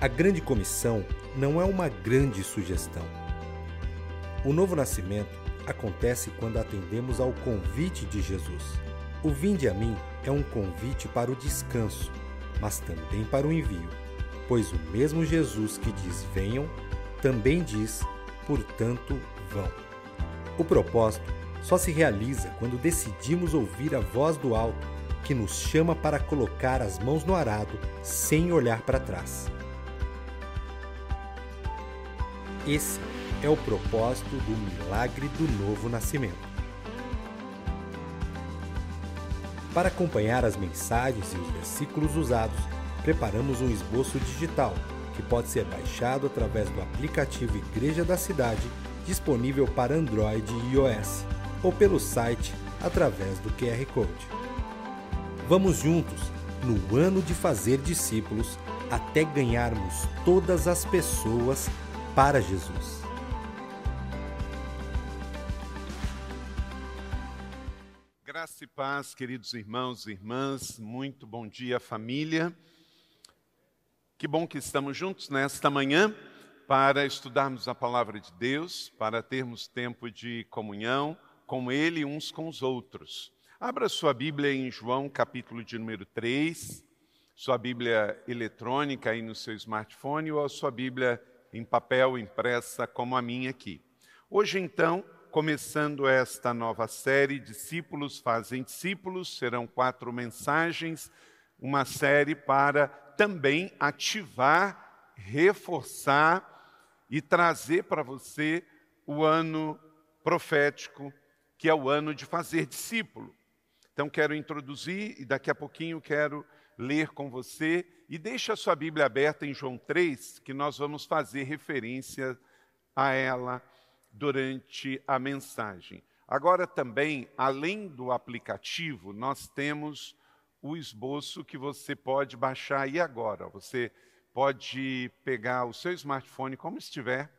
A grande comissão não é uma grande sugestão. O novo nascimento acontece quando atendemos ao convite de Jesus. O Vinde a mim é um convite para o descanso, mas também para o envio, pois o mesmo Jesus que diz venham, também diz, portanto, vão. O propósito só se realiza quando decidimos ouvir a voz do alto que nos chama para colocar as mãos no arado sem olhar para trás. Esse é o propósito do milagre do novo nascimento. Para acompanhar as mensagens e os versículos usados, preparamos um esboço digital que pode ser baixado através do aplicativo Igreja da Cidade, disponível para Android e iOS, ou pelo site através do QR Code. Vamos juntos no ano de fazer discípulos até ganharmos todas as pessoas para Jesus. Graça e paz, queridos irmãos e irmãs, muito bom dia, família. Que bom que estamos juntos nesta manhã para estudarmos a palavra de Deus, para termos tempo de comunhão com Ele uns com os outros. Abra sua Bíblia em João, capítulo de número 3, sua Bíblia eletrônica aí no seu smartphone ou a sua Bíblia em papel impressa como a minha aqui. Hoje, então, começando esta nova série, Discípulos fazem discípulos, serão quatro mensagens, uma série para também ativar, reforçar e trazer para você o ano profético, que é o ano de fazer discípulo. Então, quero introduzir e daqui a pouquinho quero ler com você e deixe a sua Bíblia aberta em João 3, que nós vamos fazer referência a ela durante a mensagem. Agora também, além do aplicativo, nós temos o esboço que você pode baixar aí agora. Você pode pegar o seu smartphone como estiver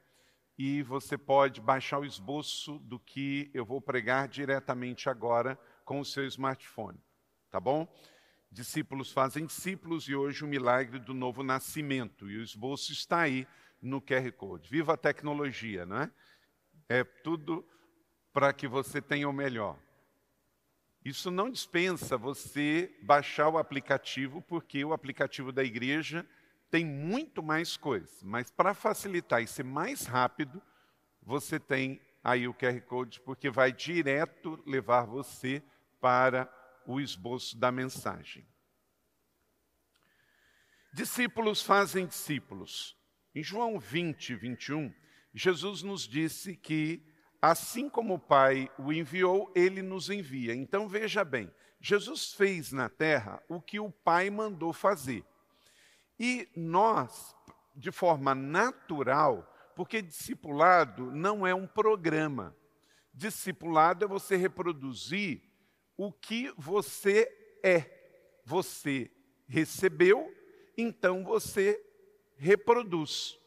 e você pode baixar o esboço do que eu vou pregar diretamente agora com o seu smartphone. Tá bom? Discípulos fazem discípulos e hoje o milagre do novo nascimento. E o esboço está aí no QR Code. Viva a tecnologia, não é? É tudo para que você tenha o melhor. Isso não dispensa você baixar o aplicativo, porque o aplicativo da igreja tem muito mais coisas. Mas para facilitar e ser mais rápido, você tem aí o QR Code, porque vai direto levar você para o esboço da mensagem. Discípulos fazem discípulos. Em João 20, 21, Jesus nos disse que, assim como o Pai o enviou, ele nos envia. Então veja bem, Jesus fez na terra o que o Pai mandou fazer. E nós, de forma natural, porque discipulado não é um programa. Discipulado é você reproduzir o que você é. Você recebeu, então você reproduz.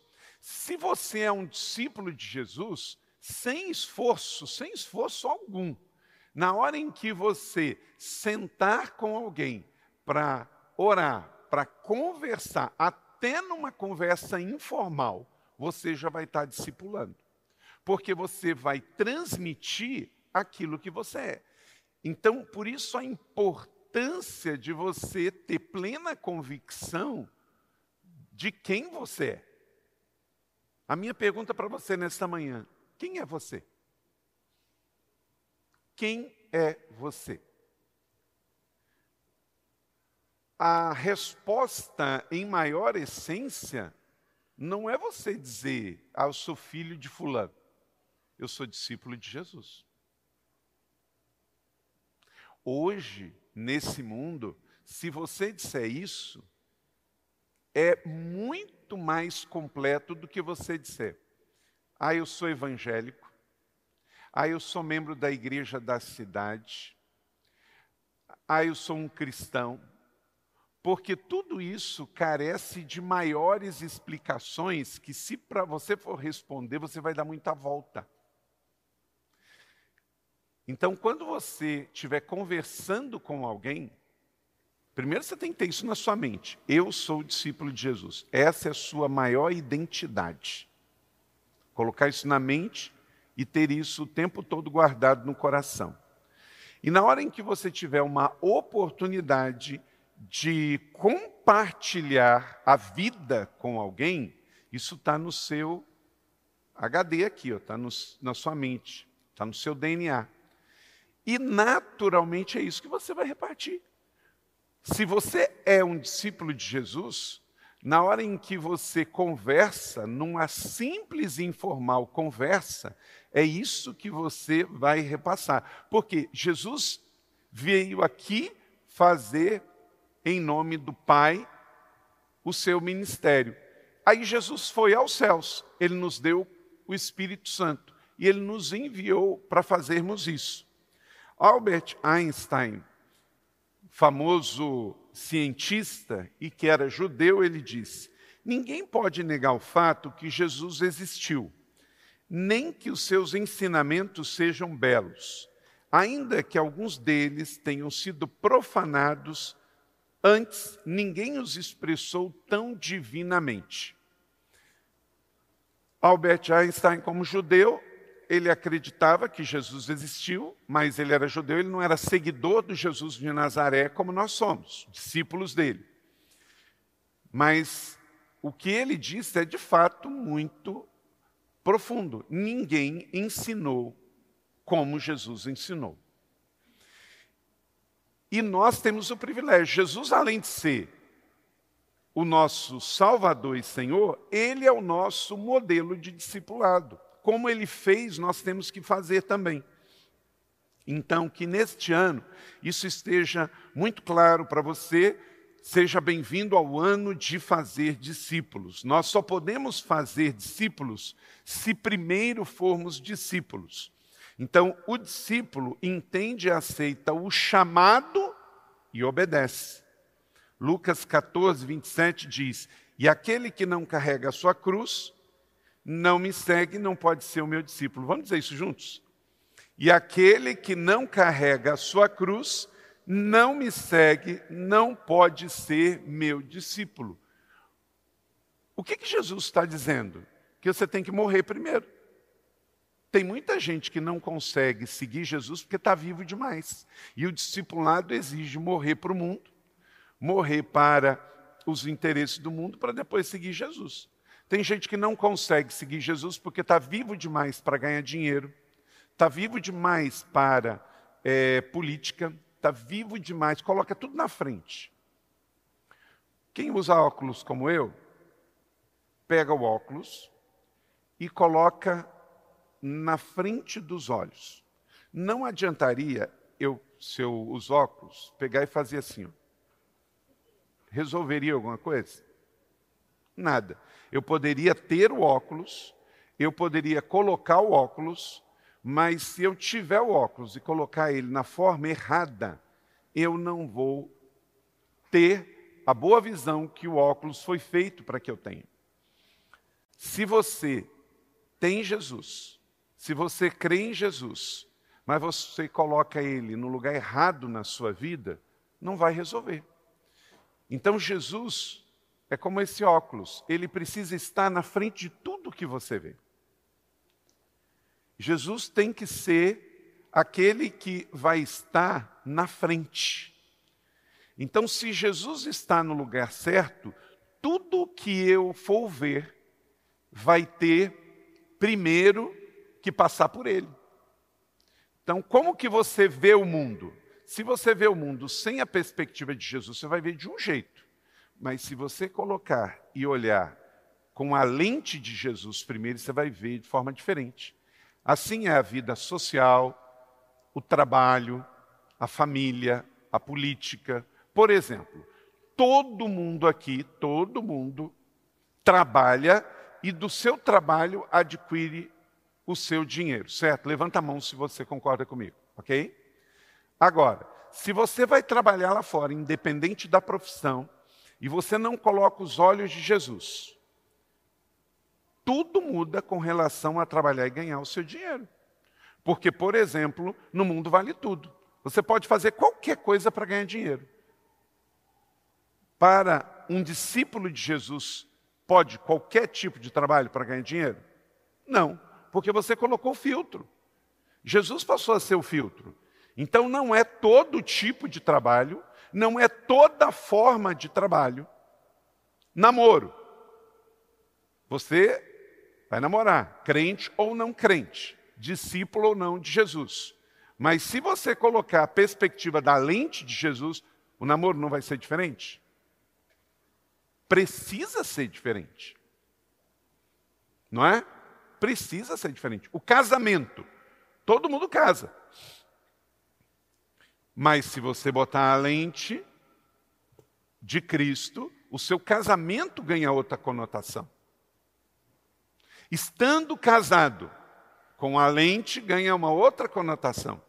Se você é um discípulo de Jesus, sem esforço, sem esforço algum, na hora em que você sentar com alguém para orar, para conversar, até numa conversa informal, você já vai estar discipulando. Porque você vai transmitir aquilo que você é. Então, por isso a importância de você ter plena convicção de quem você é. A minha pergunta para você nesta manhã: quem é você? Quem é você? A resposta em maior essência não é você dizer, ah, eu sou filho de fulano. Eu sou discípulo de Jesus. Hoje, nesse mundo, se você disser isso, é muito mais completo do que você disser. Ah, eu sou evangélico. Ah, eu sou membro da igreja da cidade. Ah, eu sou um cristão. Porque tudo isso carece de maiores explicações que, se para você for responder, você vai dar muita volta. Então, quando você estiver conversando com alguém, Primeiro você tem que ter isso na sua mente. Eu sou discípulo de Jesus. Essa é a sua maior identidade. Colocar isso na mente e ter isso o tempo todo guardado no coração. E na hora em que você tiver uma oportunidade de compartilhar a vida com alguém, isso está no seu HD aqui, está na sua mente, está no seu DNA. E naturalmente é isso que você vai repartir. Se você é um discípulo de Jesus, na hora em que você conversa, numa simples e informal conversa, é isso que você vai repassar. Porque Jesus veio aqui fazer, em nome do Pai, o seu ministério. Aí Jesus foi aos céus, ele nos deu o Espírito Santo e ele nos enviou para fazermos isso. Albert Einstein, famoso cientista e que era judeu, ele disse: Ninguém pode negar o fato que Jesus existiu, nem que os seus ensinamentos sejam belos, ainda que alguns deles tenham sido profanados antes, ninguém os expressou tão divinamente. Albert Einstein, como judeu, ele acreditava que Jesus existiu, mas ele era judeu, ele não era seguidor do Jesus de Nazaré como nós somos, discípulos dele. Mas o que ele disse é de fato muito profundo. Ninguém ensinou como Jesus ensinou. E nós temos o privilégio. Jesus, além de ser o nosso Salvador e Senhor, ele é o nosso modelo de discipulado. Como ele fez, nós temos que fazer também. Então, que neste ano isso esteja muito claro para você. Seja bem-vindo ao ano de fazer discípulos. Nós só podemos fazer discípulos se primeiro formos discípulos. Então, o discípulo entende e aceita o chamado e obedece. Lucas 14, 27 diz: E aquele que não carrega a sua cruz, não me segue, não pode ser o meu discípulo. Vamos dizer isso juntos? E aquele que não carrega a sua cruz, não me segue, não pode ser meu discípulo. O que, que Jesus está dizendo? Que você tem que morrer primeiro. Tem muita gente que não consegue seguir Jesus porque está vivo demais. E o discipulado exige morrer para o mundo morrer para os interesses do mundo para depois seguir Jesus. Tem gente que não consegue seguir Jesus porque está vivo demais para ganhar dinheiro, está vivo demais para é, política, está vivo demais, coloca tudo na frente. Quem usa óculos como eu, pega o óculos e coloca na frente dos olhos. Não adiantaria eu, se eu os óculos, pegar e fazer assim. Ó resolveria alguma coisa? Nada. Eu poderia ter o óculos, eu poderia colocar o óculos, mas se eu tiver o óculos e colocar ele na forma errada, eu não vou ter a boa visão que o óculos foi feito para que eu tenha. Se você tem Jesus, se você crê em Jesus, mas você coloca ele no lugar errado na sua vida, não vai resolver. Então Jesus é como esse óculos, ele precisa estar na frente de tudo que você vê. Jesus tem que ser aquele que vai estar na frente. Então, se Jesus está no lugar certo, tudo que eu for ver vai ter primeiro que passar por ele. Então, como que você vê o mundo? Se você vê o mundo sem a perspectiva de Jesus, você vai ver de um jeito. Mas se você colocar e olhar com a lente de Jesus primeiro, você vai ver de forma diferente. Assim é a vida social, o trabalho, a família, a política. Por exemplo, todo mundo aqui, todo mundo trabalha e do seu trabalho adquire o seu dinheiro, certo? Levanta a mão se você concorda comigo, ok? Agora, se você vai trabalhar lá fora, independente da profissão, e você não coloca os olhos de Jesus, tudo muda com relação a trabalhar e ganhar o seu dinheiro. Porque, por exemplo, no mundo vale tudo. Você pode fazer qualquer coisa para ganhar dinheiro. para um discípulo de Jesus, pode qualquer tipo de trabalho para ganhar dinheiro? Não, porque você colocou filtro. Jesus passou a ser o filtro. Então não é todo tipo de trabalho, não é toda forma de trabalho. Namoro. Você vai namorar, crente ou não crente, discípulo ou não de Jesus. Mas se você colocar a perspectiva da lente de Jesus, o namoro não vai ser diferente? Precisa ser diferente. Não é? Precisa ser diferente. O casamento. Todo mundo casa. Mas se você botar a lente de Cristo, o seu casamento ganha outra conotação. Estando casado com a lente, ganha uma outra conotação.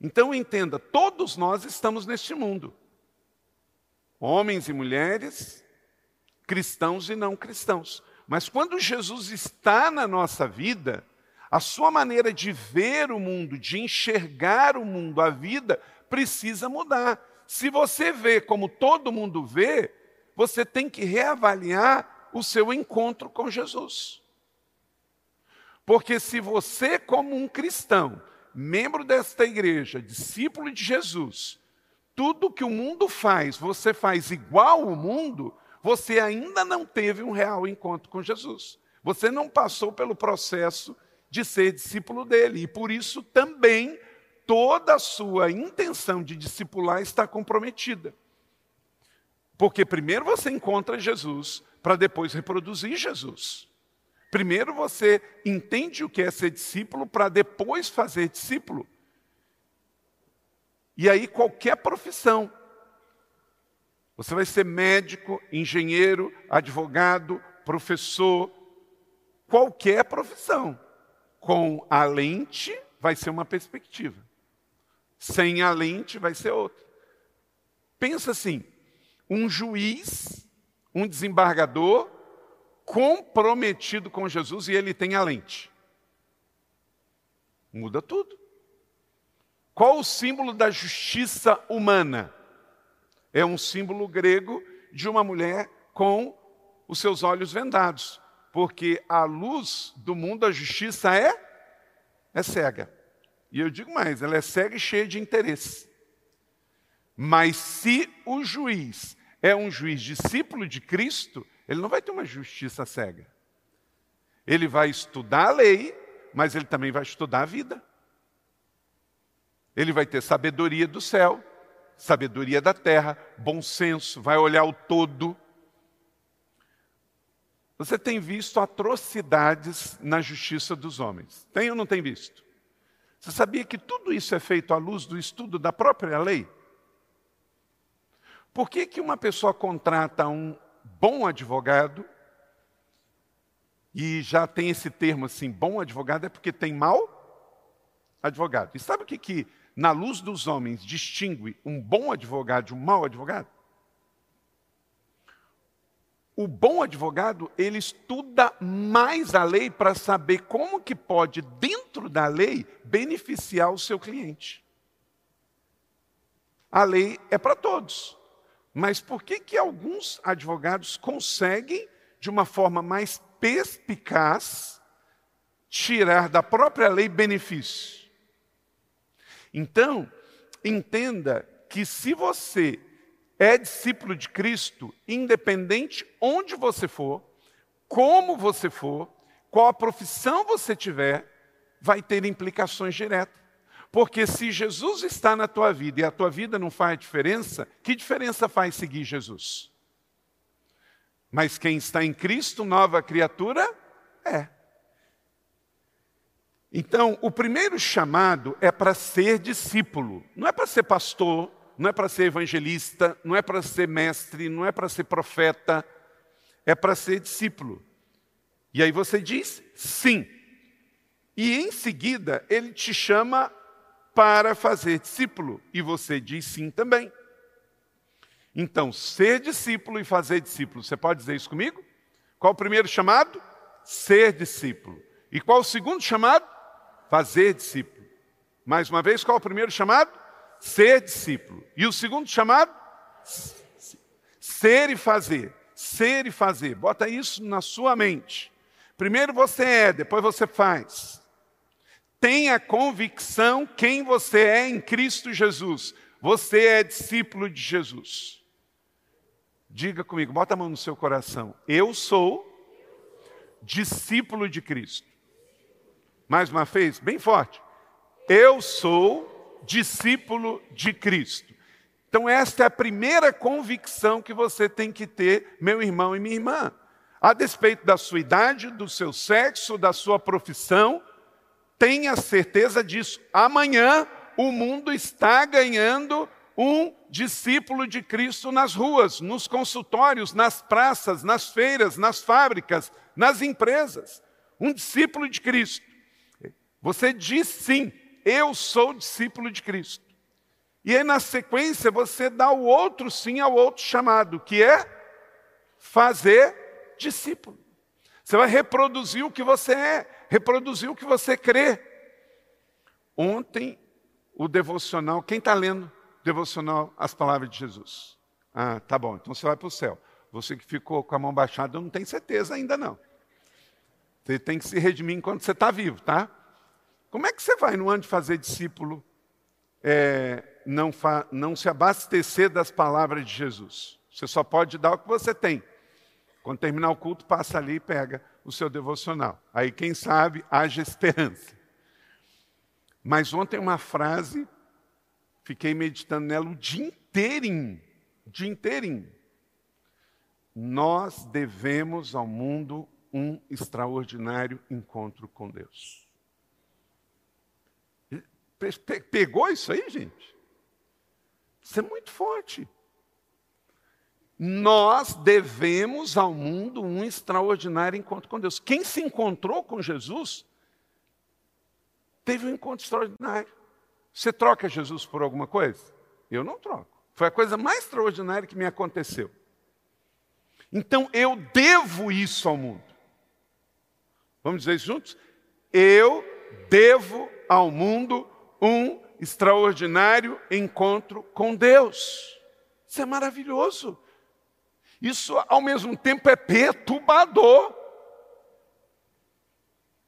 Então entenda, todos nós estamos neste mundo. Homens e mulheres, cristãos e não cristãos. Mas quando Jesus está na nossa vida, a sua maneira de ver o mundo, de enxergar o mundo, a vida, precisa mudar. Se você vê como todo mundo vê, você tem que reavaliar o seu encontro com Jesus. Porque se você, como um cristão, membro desta igreja, discípulo de Jesus, tudo que o mundo faz, você faz igual ao mundo, você ainda não teve um real encontro com Jesus. Você não passou pelo processo de ser discípulo dele. E por isso também toda a sua intenção de discipular está comprometida. Porque primeiro você encontra Jesus para depois reproduzir Jesus. Primeiro você entende o que é ser discípulo para depois fazer discípulo. E aí qualquer profissão. Você vai ser médico, engenheiro, advogado, professor, qualquer profissão com a lente vai ser uma perspectiva. Sem a lente vai ser outra. Pensa assim: um juiz, um desembargador comprometido com Jesus e ele tem a lente. Muda tudo. Qual o símbolo da justiça humana? É um símbolo grego de uma mulher com os seus olhos vendados porque a luz do mundo, a justiça é, é cega. E eu digo mais, ela é cega e cheia de interesse. Mas se o juiz é um juiz discípulo de Cristo, ele não vai ter uma justiça cega. Ele vai estudar a lei, mas ele também vai estudar a vida. Ele vai ter sabedoria do céu, sabedoria da terra, bom senso, vai olhar o todo, você tem visto atrocidades na justiça dos homens. Tem ou não tem visto? Você sabia que tudo isso é feito à luz do estudo da própria lei? Por que, que uma pessoa contrata um bom advogado, e já tem esse termo assim, bom advogado, é porque tem mal advogado. E sabe o que, que na luz dos homens, distingue um bom advogado de um mau advogado? O bom advogado, ele estuda mais a lei para saber como que pode, dentro da lei, beneficiar o seu cliente. A lei é para todos. Mas por que, que alguns advogados conseguem, de uma forma mais perspicaz, tirar da própria lei benefício? Então, entenda que se você é discípulo de Cristo, independente onde você for, como você for, qual a profissão você tiver, vai ter implicações diretas. Porque se Jesus está na tua vida e a tua vida não faz diferença, que diferença faz seguir Jesus? Mas quem está em Cristo, nova criatura, é. Então, o primeiro chamado é para ser discípulo, não é para ser pastor, não é para ser evangelista, não é para ser mestre, não é para ser profeta, é para ser discípulo. E aí você diz sim. E em seguida ele te chama para fazer discípulo, e você diz sim também. Então, ser discípulo e fazer discípulo, você pode dizer isso comigo? Qual o primeiro chamado? Ser discípulo. E qual o segundo chamado? Fazer discípulo. Mais uma vez, qual o primeiro chamado? Ser discípulo. E o segundo chamado? Ser e fazer. Ser e fazer. Bota isso na sua mente. Primeiro você é, depois você faz. Tenha convicção quem você é em Cristo Jesus. Você é discípulo de Jesus. Diga comigo, bota a mão no seu coração. Eu sou discípulo de Cristo. Mais uma vez, bem forte. Eu sou discípulo de Cristo. Então, esta é a primeira convicção que você tem que ter, meu irmão e minha irmã. A despeito da sua idade, do seu sexo, da sua profissão, tenha certeza disso. Amanhã o mundo está ganhando um discípulo de Cristo nas ruas, nos consultórios, nas praças, nas feiras, nas fábricas, nas empresas. Um discípulo de Cristo. Você diz sim, eu sou discípulo de Cristo. E aí, na sequência, você dá o outro sim ao outro chamado, que é fazer discípulo. Você vai reproduzir o que você é, reproduzir o que você crê. Ontem, o devocional, quem está lendo devocional as palavras de Jesus? Ah, tá bom, então você vai para o céu. Você que ficou com a mão baixada, eu não tenho certeza ainda não. Você tem que se redimir enquanto você está vivo, tá? Como é que você vai no ano de fazer discípulo é, não, fa, não se abastecer das palavras de Jesus. Você só pode dar o que você tem. Quando terminar o culto, passa ali e pega o seu devocional. Aí, quem sabe, haja esperança. Mas ontem uma frase, fiquei meditando nela o dia inteirinho, o dia inteirinho. Nós devemos ao mundo um extraordinário encontro com Deus. Pegou isso aí, gente? Isso é muito forte. Nós devemos ao mundo um extraordinário encontro com Deus. Quem se encontrou com Jesus teve um encontro extraordinário. Você troca Jesus por alguma coisa? Eu não troco. Foi a coisa mais extraordinária que me aconteceu. Então eu devo isso ao mundo. Vamos dizer isso juntos? Eu devo ao mundo um extraordinário encontro com Deus. Isso é maravilhoso. Isso, ao mesmo tempo, é perturbador.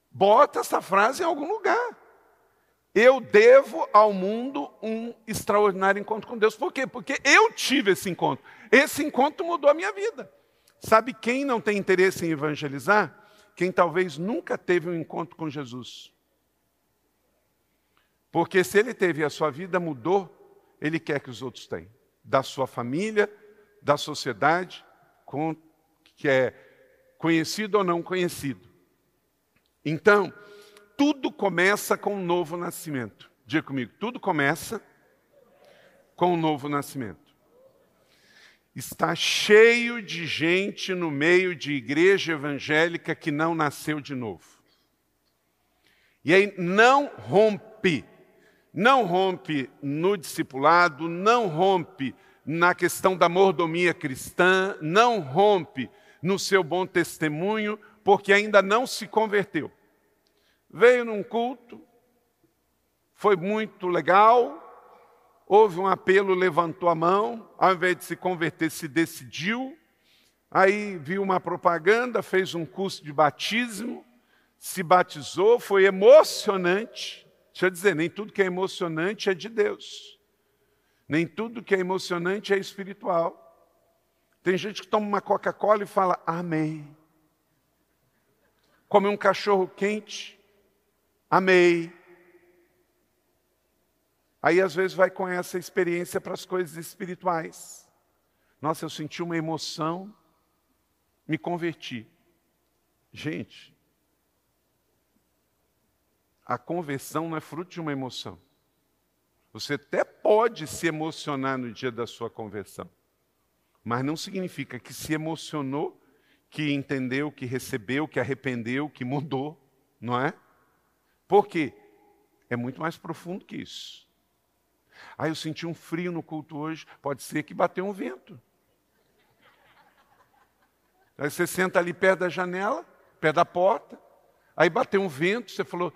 Bota essa frase em algum lugar. Eu devo ao mundo um extraordinário encontro com Deus. Por quê? Porque eu tive esse encontro. Esse encontro mudou a minha vida. Sabe quem não tem interesse em evangelizar? Quem talvez nunca teve um encontro com Jesus. Porque se ele teve a sua vida mudou, ele quer que os outros tenham. Da sua família, da sociedade, com, que é conhecido ou não conhecido. Então, tudo começa com um novo nascimento. Diga comigo, tudo começa com um novo nascimento. Está cheio de gente no meio de igreja evangélica que não nasceu de novo. E aí não rompe não rompe no discipulado, não rompe na questão da mordomia cristã, não rompe no seu bom testemunho, porque ainda não se converteu. Veio num culto, foi muito legal, houve um apelo, levantou a mão, ao invés de se converter, se decidiu, aí viu uma propaganda, fez um curso de batismo, se batizou, foi emocionante. Deixa eu dizer, nem tudo que é emocionante é de Deus. Nem tudo que é emocionante é espiritual. Tem gente que toma uma Coca-Cola e fala amém. Come um cachorro quente, amei. Aí às vezes vai com essa experiência para as coisas espirituais. Nossa, eu senti uma emoção, me converti. Gente, a conversão não é fruto de uma emoção. Você até pode se emocionar no dia da sua conversão, mas não significa que se emocionou, que entendeu, que recebeu, que arrependeu, que mudou, não é? Por quê? É muito mais profundo que isso. Ah, eu senti um frio no culto hoje, pode ser que bateu um vento. Aí você senta ali perto da janela, perto da porta, aí bateu um vento, você falou,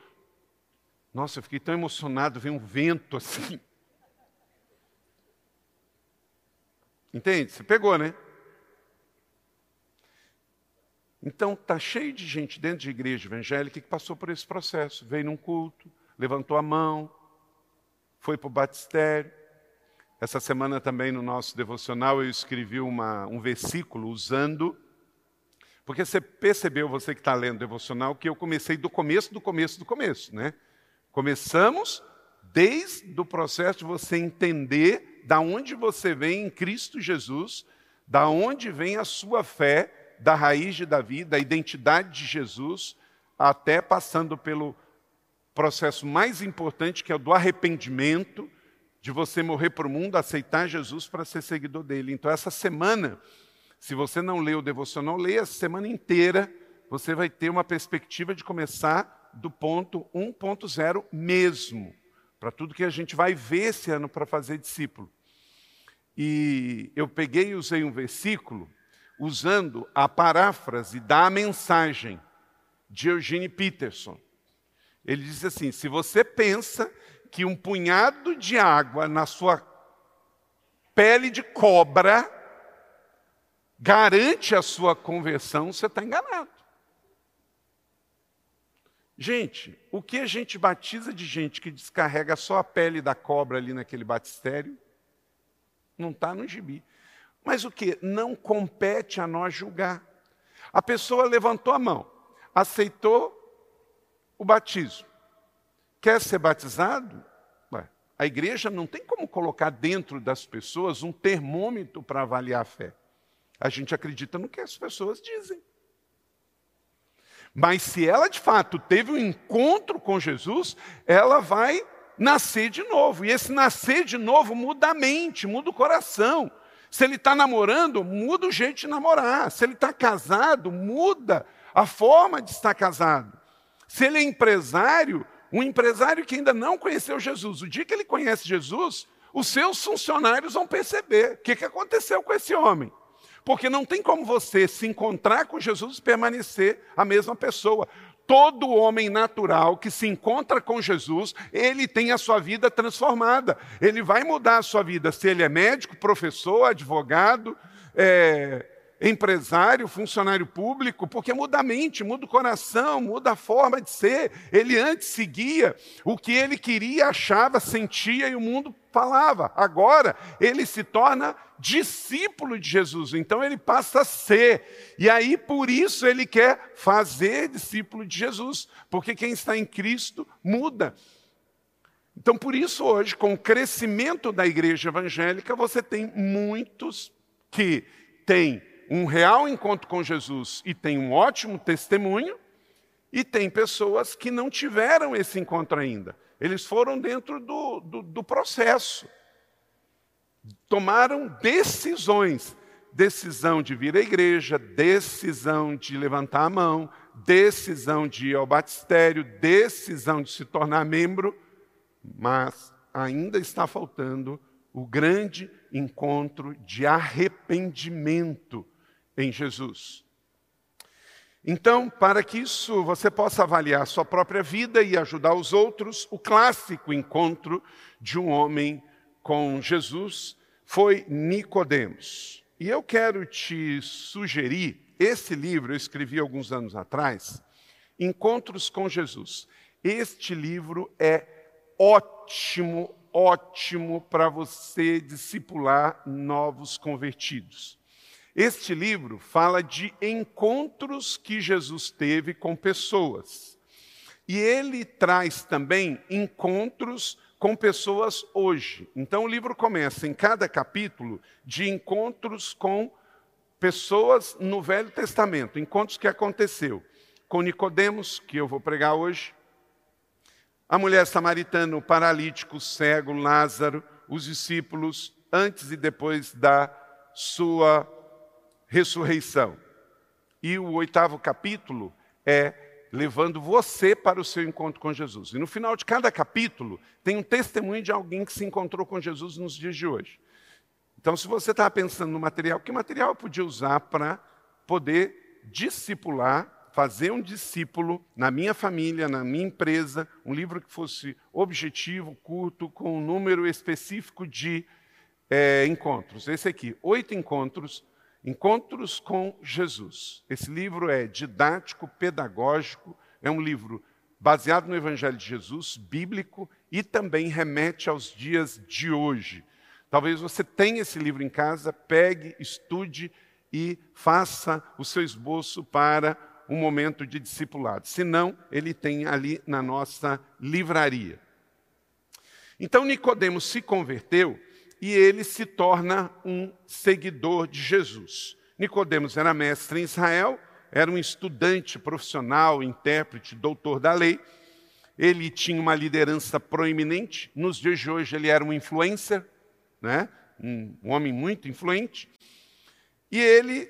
nossa, eu fiquei tão emocionado, veio um vento assim. Entende? Você pegou, né? Então, está cheio de gente dentro de igreja evangélica que passou por esse processo. Veio num culto, levantou a mão, foi para o batistério. Essa semana também no nosso devocional eu escrevi uma, um versículo usando. Porque você percebeu, você que está lendo o devocional, que eu comecei do começo, do começo, do começo. Né? Começamos desde o processo de você entender da onde você vem em Cristo Jesus, da onde vem a sua fé da raiz de Davi, da identidade de Jesus, até passando pelo processo mais importante, que é o do arrependimento, de você morrer para o mundo, aceitar Jesus para ser seguidor dele. Então, essa semana, se você não leu o devocional, leia a semana inteira, você vai ter uma perspectiva de começar do ponto 1.0 mesmo, para tudo que a gente vai ver esse ano para fazer discípulo. E eu peguei e usei um versículo usando a paráfrase da mensagem de Eugene Peterson. Ele diz assim: se você pensa que um punhado de água na sua pele de cobra garante a sua conversão, você está enganado. Gente, o que a gente batiza de gente que descarrega só a pele da cobra ali naquele batistério, não está no gibi. Mas o que? Não compete a nós julgar. A pessoa levantou a mão, aceitou o batismo. Quer ser batizado? Ué, a igreja não tem como colocar dentro das pessoas um termômetro para avaliar a fé. A gente acredita no que as pessoas dizem. Mas se ela de fato teve um encontro com Jesus, ela vai nascer de novo. E esse nascer de novo muda a mente, muda o coração. Se ele está namorando, muda o jeito de namorar. Se ele está casado, muda a forma de estar casado. Se ele é empresário, um empresário que ainda não conheceu Jesus, o dia que ele conhece Jesus, os seus funcionários vão perceber o que, que aconteceu com esse homem. Porque não tem como você se encontrar com Jesus e permanecer a mesma pessoa todo homem natural que se encontra com Jesus, ele tem a sua vida transformada. Ele vai mudar a sua vida, se ele é médico, professor, advogado, é, empresário, funcionário público, porque muda a mente, muda o coração, muda a forma de ser. Ele antes seguia o que ele queria, achava, sentia e o mundo falava. Agora ele se torna discípulo de Jesus, então ele passa a ser. E aí por isso ele quer fazer discípulo de Jesus, porque quem está em Cristo muda. Então por isso hoje, com o crescimento da igreja evangélica, você tem muitos que têm um real encontro com Jesus e tem um ótimo testemunho, e tem pessoas que não tiveram esse encontro ainda. Eles foram dentro do, do, do processo. Tomaram decisões. Decisão de vir à igreja, decisão de levantar a mão, decisão de ir ao batistério, decisão de se tornar membro, mas ainda está faltando o grande encontro de arrependimento em Jesus. Então, para que isso você possa avaliar sua própria vida e ajudar os outros, o clássico encontro de um homem com Jesus foi Nicodemos. E eu quero te sugerir esse livro, eu escrevi alguns anos atrás, Encontros com Jesus. Este livro é ótimo, ótimo para você discipular novos convertidos. Este livro fala de encontros que Jesus teve com pessoas. E ele traz também encontros com pessoas hoje. Então o livro começa em cada capítulo de encontros com pessoas no Velho Testamento, encontros que aconteceu com Nicodemos, que eu vou pregar hoje, a mulher samaritana, o paralítico, o cego, Lázaro, os discípulos antes e depois da sua ressurreição. E o oitavo capítulo é levando você para o seu encontro com Jesus. E no final de cada capítulo tem um testemunho de alguém que se encontrou com Jesus nos dias de hoje. Então, se você estava pensando no material, que material eu podia usar para poder discipular, fazer um discípulo na minha família, na minha empresa, um livro que fosse objetivo, curto, com um número específico de é, encontros. Esse aqui, oito encontros Encontros com Jesus. Esse livro é didático, pedagógico, é um livro baseado no Evangelho de Jesus, bíblico e também remete aos dias de hoje. Talvez você tenha esse livro em casa, pegue, estude e faça o seu esboço para um momento de discipulado. Se não, ele tem ali na nossa livraria. Então Nicodemos se converteu e ele se torna um seguidor de Jesus. Nicodemos era mestre em Israel, era um estudante profissional, intérprete, doutor da lei. Ele tinha uma liderança proeminente. Nos dias de hoje ele era um influencer, né? um, homem muito influente. E ele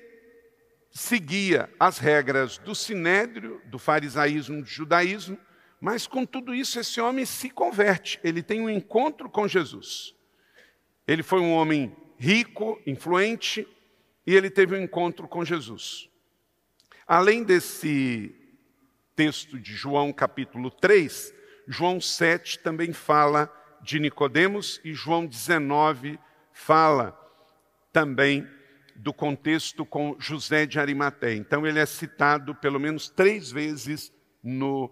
seguia as regras do sinédrio, do farisaísmo, do judaísmo, mas com tudo isso esse homem se converte, ele tem um encontro com Jesus. Ele foi um homem rico, influente, e ele teve um encontro com Jesus. Além desse texto de João capítulo 3, João 7 também fala de Nicodemos e João 19 fala também do contexto com José de Arimaté. Então ele é citado pelo menos três vezes no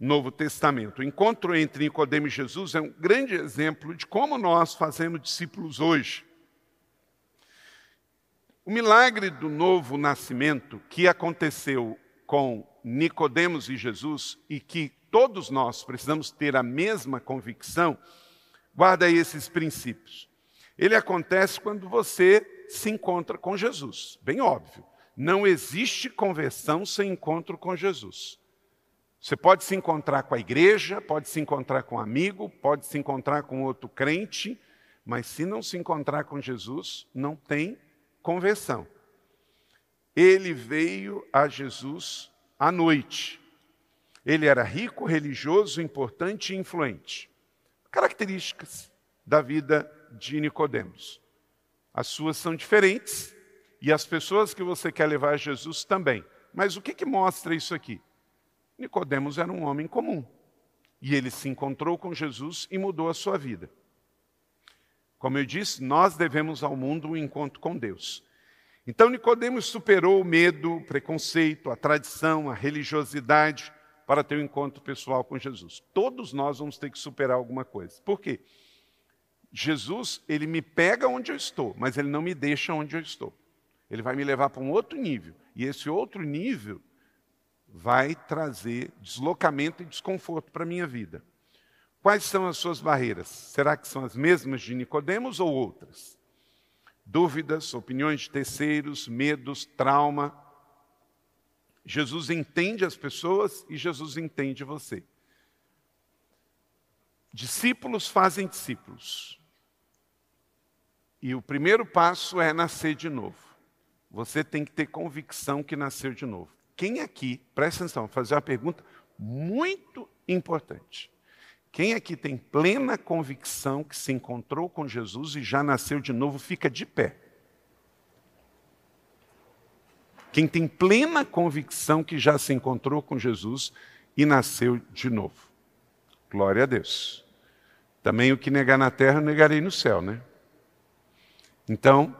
Novo Testamento. O encontro entre Nicodemos e Jesus é um grande exemplo de como nós fazemos discípulos hoje. O milagre do novo nascimento que aconteceu com Nicodemos e Jesus e que todos nós precisamos ter a mesma convicção, guarda esses princípios. Ele acontece quando você se encontra com Jesus. Bem óbvio. Não existe conversão sem encontro com Jesus. Você pode se encontrar com a igreja, pode se encontrar com um amigo, pode se encontrar com outro crente, mas se não se encontrar com Jesus, não tem conversão. Ele veio a Jesus à noite. Ele era rico, religioso, importante e influente. Características da vida de Nicodemos. As suas são diferentes e as pessoas que você quer levar a Jesus também. Mas o que, que mostra isso aqui? Nicodemos era um homem comum. E ele se encontrou com Jesus e mudou a sua vida. Como eu disse, nós devemos ao mundo um encontro com Deus. Então Nicodemos superou o medo, o preconceito, a tradição, a religiosidade para ter um encontro pessoal com Jesus. Todos nós vamos ter que superar alguma coisa. Por quê? Jesus, ele me pega onde eu estou, mas ele não me deixa onde eu estou. Ele vai me levar para um outro nível. E esse outro nível vai trazer deslocamento e desconforto para a minha vida. Quais são as suas barreiras? Será que são as mesmas de Nicodemos ou outras? Dúvidas, opiniões de terceiros, medos, trauma. Jesus entende as pessoas e Jesus entende você. Discípulos fazem discípulos. E o primeiro passo é nascer de novo. Você tem que ter convicção que nasceu de novo. Quem aqui, presta atenção, vou fazer uma pergunta muito importante. Quem aqui tem plena convicção que se encontrou com Jesus e já nasceu de novo, fica de pé. Quem tem plena convicção que já se encontrou com Jesus e nasceu de novo. Glória a Deus. Também o que negar na terra, negarei no céu, né? Então,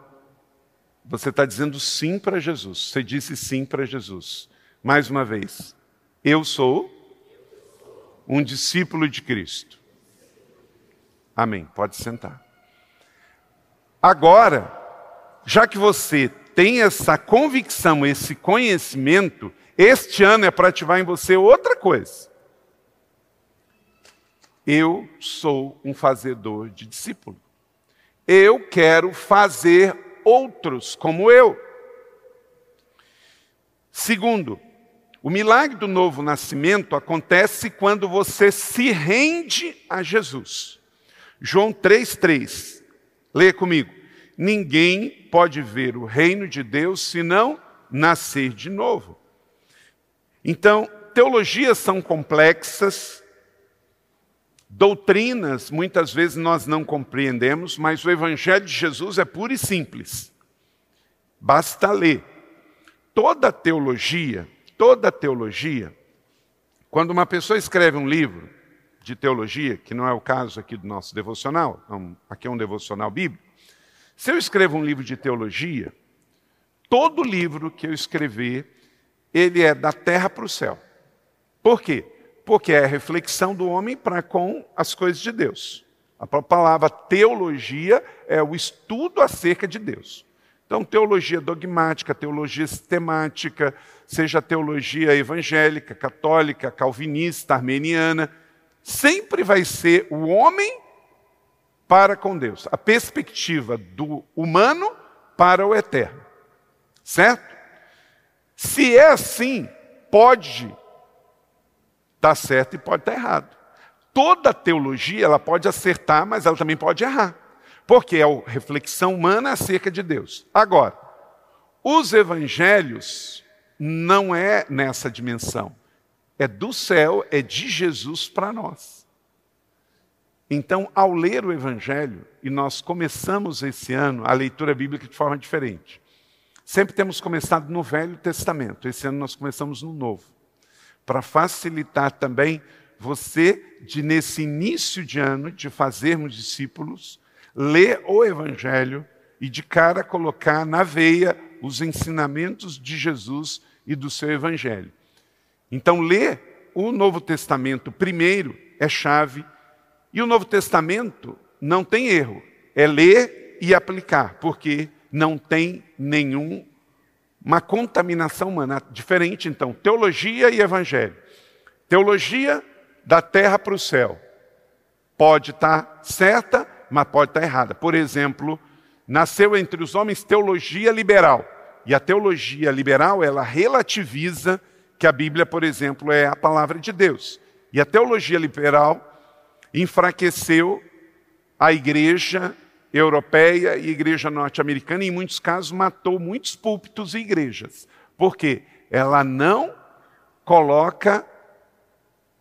você está dizendo sim para Jesus. Você disse sim para Jesus. Mais uma vez, eu sou um discípulo de Cristo. Amém. Pode sentar. Agora, já que você tem essa convicção, esse conhecimento, este ano é para ativar em você outra coisa. Eu sou um fazedor de discípulo. Eu quero fazer outros como eu. Segundo, o milagre do novo nascimento acontece quando você se rende a Jesus. João 3,3. Leia comigo. Ninguém pode ver o reino de Deus se não nascer de novo. Então, teologias são complexas, Doutrinas, muitas vezes nós não compreendemos, mas o Evangelho de Jesus é puro e simples. Basta ler. Toda teologia, toda teologia, quando uma pessoa escreve um livro de teologia, que não é o caso aqui do nosso devocional, aqui é um devocional bíblico, se eu escrevo um livro de teologia, todo livro que eu escrever, ele é da terra para o céu. Por quê? Porque é a reflexão do homem para com as coisas de Deus. A palavra teologia é o estudo acerca de Deus. Então, teologia dogmática, teologia sistemática, seja teologia evangélica, católica, calvinista, armeniana, sempre vai ser o homem para com Deus. A perspectiva do humano para o eterno. Certo? Se é assim, pode estar tá certo e pode estar tá errado. Toda teologia ela pode acertar, mas ela também pode errar. Porque é a reflexão humana acerca de Deus. Agora, os evangelhos não é nessa dimensão. É do céu, é de Jesus para nós. Então, ao ler o Evangelho, e nós começamos esse ano a leitura bíblica de forma diferente. Sempre temos começado no Velho Testamento, esse ano nós começamos no Novo. Para facilitar também você, de nesse início de ano, de fazermos discípulos, ler o Evangelho e de cara colocar na veia os ensinamentos de Jesus e do seu Evangelho. Então, ler o Novo Testamento primeiro é chave, e o Novo Testamento não tem erro, é ler e aplicar, porque não tem nenhum uma contaminação humana. Diferente então teologia e evangelho. Teologia da terra para o céu. Pode estar tá certa mas pode estar tá errada. Por exemplo nasceu entre os homens teologia liberal. E a teologia liberal ela relativiza que a Bíblia por exemplo é a palavra de Deus. E a teologia liberal enfraqueceu a igreja europeia e igreja norte-americana, em muitos casos matou muitos púlpitos e igrejas. Por quê? Ela não coloca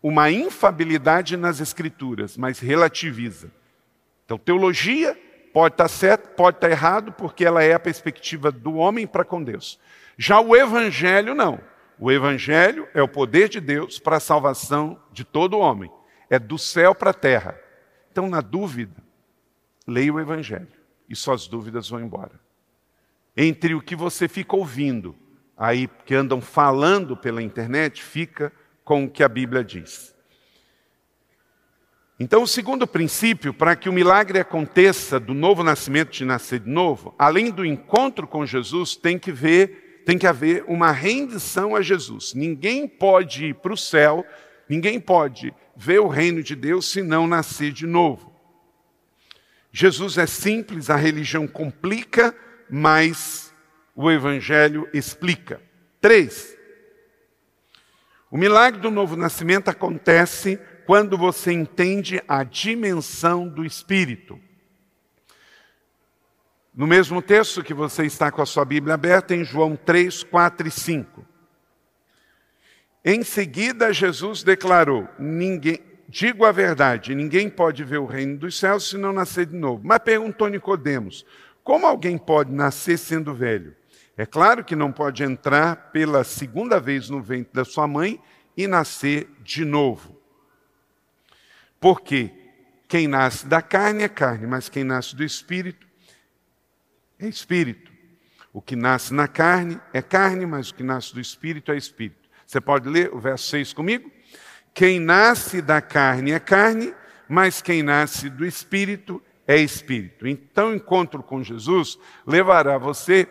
uma infabilidade nas escrituras, mas relativiza. Então, teologia pode estar certo, pode estar errado, porque ela é a perspectiva do homem para com Deus. Já o evangelho não. O evangelho é o poder de Deus para a salvação de todo homem. É do céu para a terra. Então, na dúvida, leia o Evangelho e suas dúvidas vão embora. Entre o que você fica ouvindo, aí que andam falando pela internet, fica com o que a Bíblia diz. Então, o segundo princípio, para que o milagre aconteça do novo nascimento de nascer de novo, além do encontro com Jesus, tem que ver, tem que haver uma rendição a Jesus. Ninguém pode ir para o céu, ninguém pode ver o reino de Deus se não nascer de novo. Jesus é simples, a religião complica, mas o Evangelho explica. Três, o milagre do novo nascimento acontece quando você entende a dimensão do Espírito. No mesmo texto que você está com a sua Bíblia aberta, em João 3, 4 e 5. Em seguida, Jesus declarou: Ninguém, Digo a verdade, ninguém pode ver o reino dos céus se não nascer de novo. Mas perguntou Nicodemos: como alguém pode nascer sendo velho? É claro que não pode entrar pela segunda vez no ventre da sua mãe e nascer de novo. Porque quem nasce da carne é carne, mas quem nasce do espírito é espírito. O que nasce na carne é carne, mas o que nasce do espírito é espírito. Você pode ler o verso 6 comigo? Quem nasce da carne é carne, mas quem nasce do espírito é espírito. Então, o encontro com Jesus levará você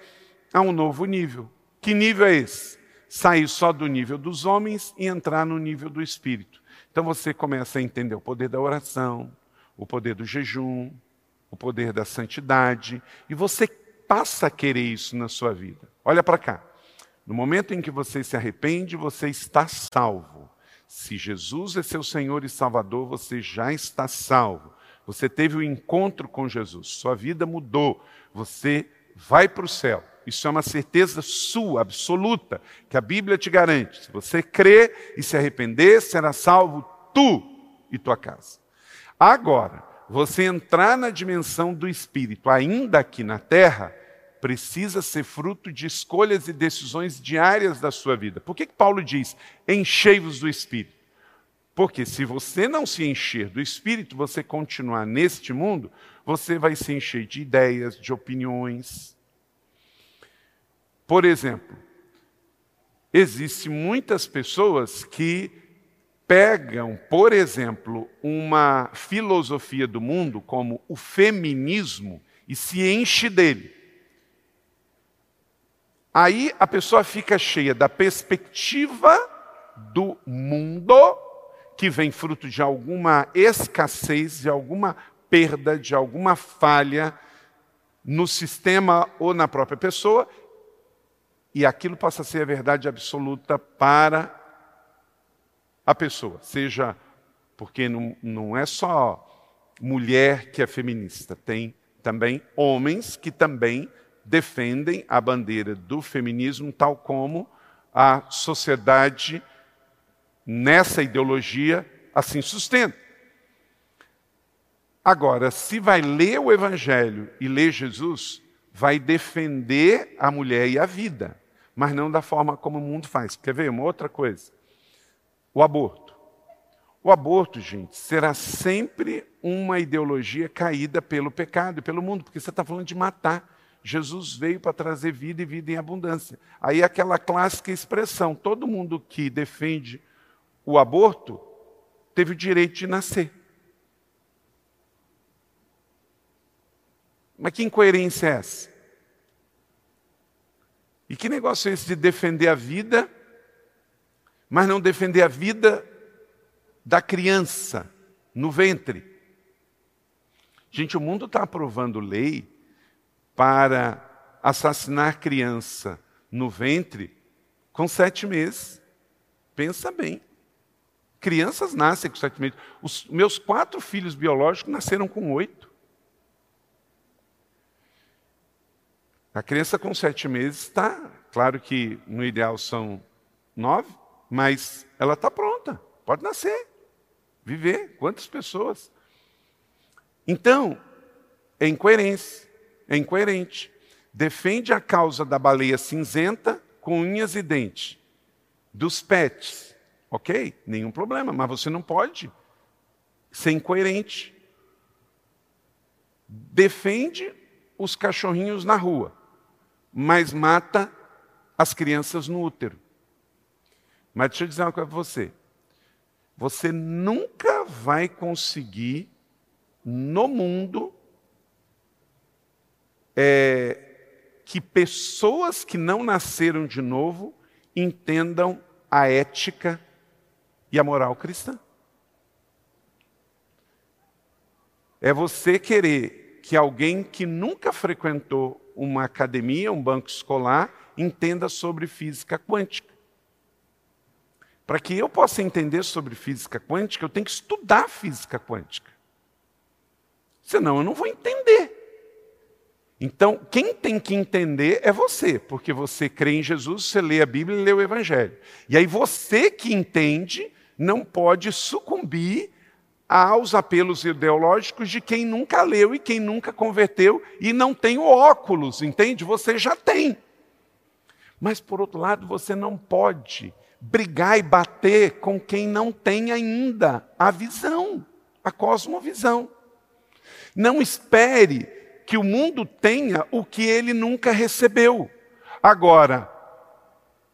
a um novo nível. Que nível é esse? Sair só do nível dos homens e entrar no nível do espírito. Então você começa a entender o poder da oração, o poder do jejum, o poder da santidade, e você passa a querer isso na sua vida. Olha para cá. No momento em que você se arrepende, você está salvo. Se Jesus é seu Senhor e Salvador, você já está salvo. Você teve o um encontro com Jesus, sua vida mudou, você vai para o céu. Isso é uma certeza sua, absoluta, que a Bíblia te garante. Se você crer e se arrepender, será salvo tu e tua casa. Agora, você entrar na dimensão do Espírito, ainda aqui na terra, precisa ser fruto de escolhas e decisões diárias da sua vida. Por que, que Paulo diz: enchei-vos do Espírito? Porque se você não se encher do Espírito, você continuar neste mundo, você vai se encher de ideias, de opiniões. Por exemplo, existem muitas pessoas que pegam, por exemplo, uma filosofia do mundo como o feminismo e se enche dele. Aí a pessoa fica cheia da perspectiva do mundo, que vem fruto de alguma escassez, de alguma perda, de alguma falha no sistema ou na própria pessoa, e aquilo passa a ser a verdade absoluta para a pessoa, seja porque não, não é só mulher que é feminista, tem também homens que também defendem a bandeira do feminismo, tal como a sociedade, nessa ideologia, assim sustenta. Agora, se vai ler o Evangelho e ler Jesus, vai defender a mulher e a vida, mas não da forma como o mundo faz. Quer ver uma outra coisa? O aborto. O aborto, gente, será sempre uma ideologia caída pelo pecado e pelo mundo, porque você está falando de matar. Jesus veio para trazer vida e vida em abundância. Aí aquela clássica expressão: todo mundo que defende o aborto teve o direito de nascer. Mas que incoerência é essa? E que negócio é esse de defender a vida, mas não defender a vida da criança no ventre? Gente, o mundo está aprovando lei para assassinar criança no ventre com sete meses. Pensa bem. Crianças nascem com sete meses. Os meus quatro filhos biológicos nasceram com oito. A criança com sete meses está, claro que no ideal são nove, mas ela está pronta, pode nascer, viver. Quantas pessoas? Então, é incoerência é incoerente. Defende a causa da baleia cinzenta com unhas e dentes. Dos pets. Ok? Nenhum problema, mas você não pode ser incoerente. Defende os cachorrinhos na rua, mas mata as crianças no útero. Mas deixa eu dizer uma coisa para você. Você nunca vai conseguir no mundo é, que pessoas que não nasceram de novo entendam a ética e a moral cristã. É você querer que alguém que nunca frequentou uma academia, um banco escolar, entenda sobre física quântica. Para que eu possa entender sobre física quântica, eu tenho que estudar física quântica. Senão eu não vou entender. Então, quem tem que entender é você, porque você crê em Jesus, você lê a Bíblia e lê o Evangelho. E aí você que entende não pode sucumbir aos apelos ideológicos de quem nunca leu e quem nunca converteu e não tem o óculos, entende? Você já tem. Mas, por outro lado, você não pode brigar e bater com quem não tem ainda a visão, a cosmovisão. Não espere que o mundo tenha o que ele nunca recebeu. Agora,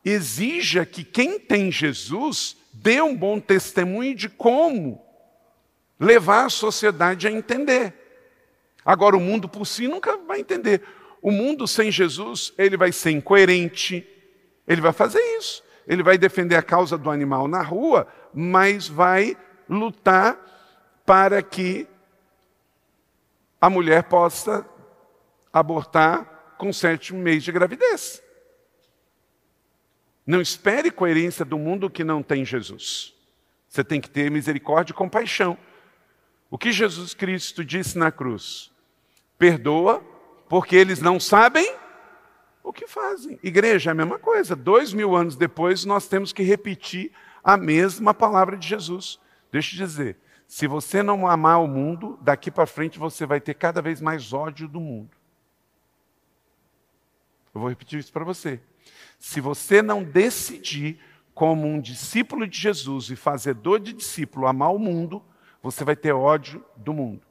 exija que quem tem Jesus dê um bom testemunho de como levar a sociedade a entender. Agora, o mundo por si nunca vai entender. O mundo sem Jesus, ele vai ser incoerente, ele vai fazer isso. Ele vai defender a causa do animal na rua, mas vai lutar para que a mulher possa abortar com sétimo mês de gravidez. Não espere coerência do mundo que não tem Jesus. Você tem que ter misericórdia e compaixão. O que Jesus Cristo disse na cruz? Perdoa, porque eles não sabem o que fazem. Igreja é a mesma coisa. Dois mil anos depois, nós temos que repetir a mesma palavra de Jesus. Deixa eu dizer, se você não amar o mundo, daqui para frente você vai ter cada vez mais ódio do mundo. Eu vou repetir isso para você. Se você não decidir, como um discípulo de Jesus e fazedor de discípulo, amar o mundo, você vai ter ódio do mundo.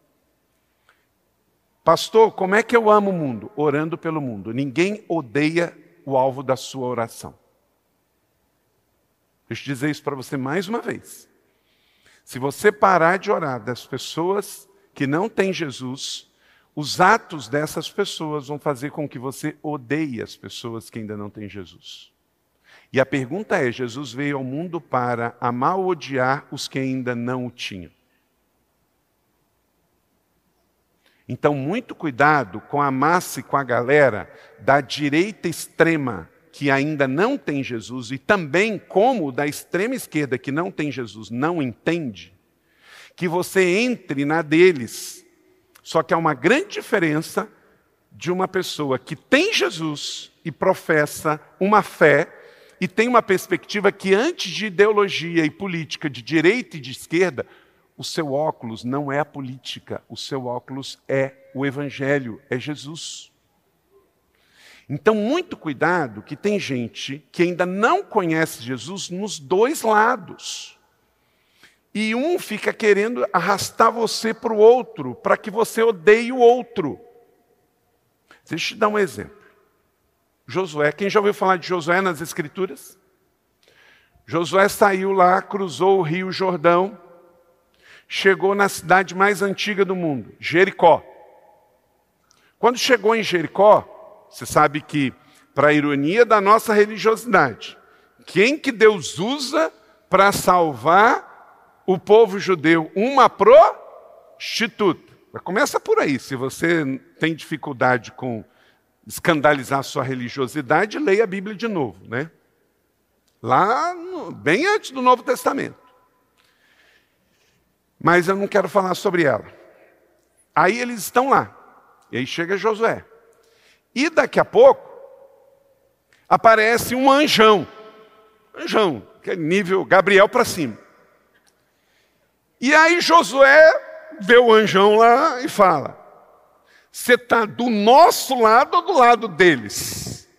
Pastor, como é que eu amo o mundo? Orando pelo mundo. Ninguém odeia o alvo da sua oração. Deixa eu dizer isso para você mais uma vez. Se você parar de orar das pessoas que não têm Jesus, os atos dessas pessoas vão fazer com que você odeie as pessoas que ainda não têm Jesus. E a pergunta é: Jesus veio ao mundo para amar ou odiar os que ainda não o tinham? Então, muito cuidado com a massa e com a galera da direita extrema que ainda não tem Jesus e também como da extrema esquerda que não tem Jesus não entende, que você entre na deles só que há uma grande diferença de uma pessoa que tem Jesus e professa uma fé e tem uma perspectiva que, antes de ideologia e política de direita e de esquerda, o seu óculos não é a política, o seu óculos é o Evangelho, é Jesus. Então, muito cuidado, que tem gente que ainda não conhece Jesus nos dois lados. E um fica querendo arrastar você para o outro, para que você odeie o outro. Deixa eu te dar um exemplo. Josué, quem já ouviu falar de Josué nas Escrituras? Josué saiu lá, cruzou o rio Jordão, chegou na cidade mais antiga do mundo, Jericó. Quando chegou em Jericó, você sabe que, para a ironia da nossa religiosidade, quem que Deus usa para salvar o povo judeu uma prostituta. Começa por aí. Se você tem dificuldade com escandalizar sua religiosidade, leia a Bíblia de novo, né? Lá, no, bem antes do Novo Testamento. Mas eu não quero falar sobre ela. Aí eles estão lá. E aí chega Josué. E daqui a pouco aparece um anjão. Anjão, aquele nível Gabriel para cima. E aí Josué vê o anjão lá e fala: Você está do nosso lado ou do lado deles?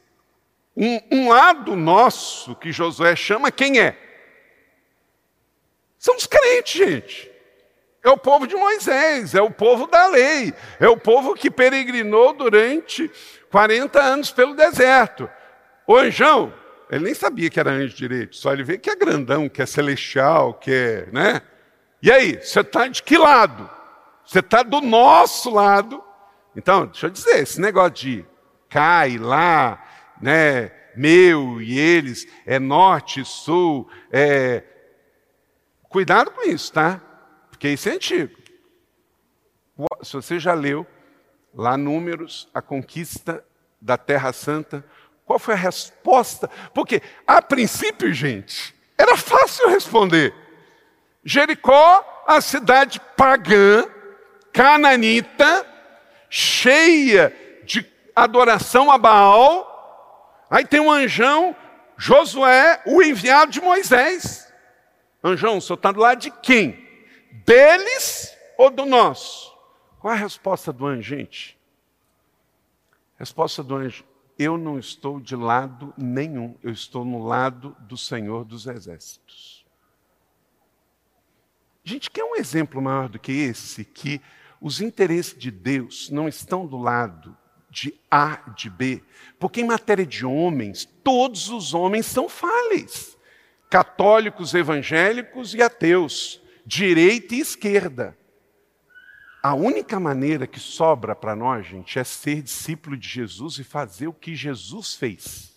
Um, um lado nosso, que Josué chama, quem é? São os crentes, gente. É o povo de Moisés, é o povo da lei, é o povo que peregrinou durante 40 anos pelo deserto. O anjão, ele nem sabia que era anjo direito, só ele vê que é grandão, que é celestial, que é, né? E aí, você está de que lado? Você está do nosso lado. Então, deixa eu dizer, esse negócio de cai lá, né, meu e eles, é norte, sul, é... Cuidado com isso, tá? Porque isso é antigo. Se você já leu lá Números, a conquista da Terra Santa, qual foi a resposta? Porque, a princípio, gente, era fácil responder. Jericó, a cidade pagã, cananita, cheia de adoração a Baal. Aí tem um anjão, Josué, o enviado de Moisés. Anjão, o senhor está do lado de quem? Deles ou do nosso? Qual é a resposta do anjo, gente? Resposta do anjo: Eu não estou de lado nenhum, eu estou no lado do Senhor dos Exércitos. Gente, quer um exemplo maior do que esse? Que os interesses de Deus não estão do lado de A, de B. Porque em matéria de homens, todos os homens são falhos. Católicos, evangélicos e ateus, direita e esquerda. A única maneira que sobra para nós, gente, é ser discípulo de Jesus e fazer o que Jesus fez.